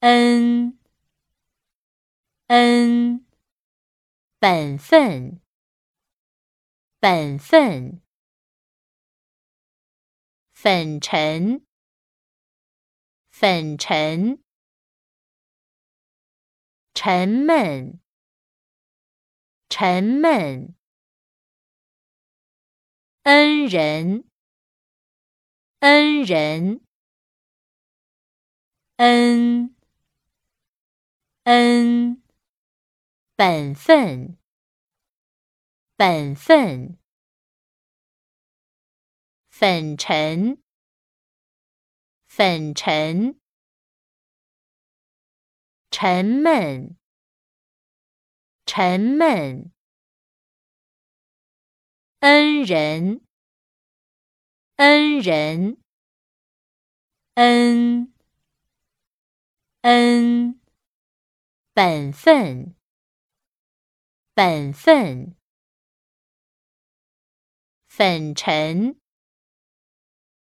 恩恩，本分本分，粉尘粉尘，沉闷沉闷，恩人恩人，恩。恩，本分，本分，粉尘，粉尘，沉闷，沉闷，恩人，恩人，恩，恩。本分，本分，粉尘，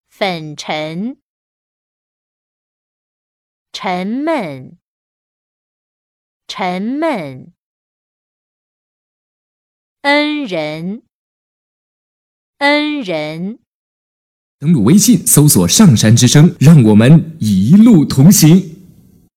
粉尘，沉闷，沉闷，恩人，恩人。登录微信，搜索“上山之声”，让我们一路同行。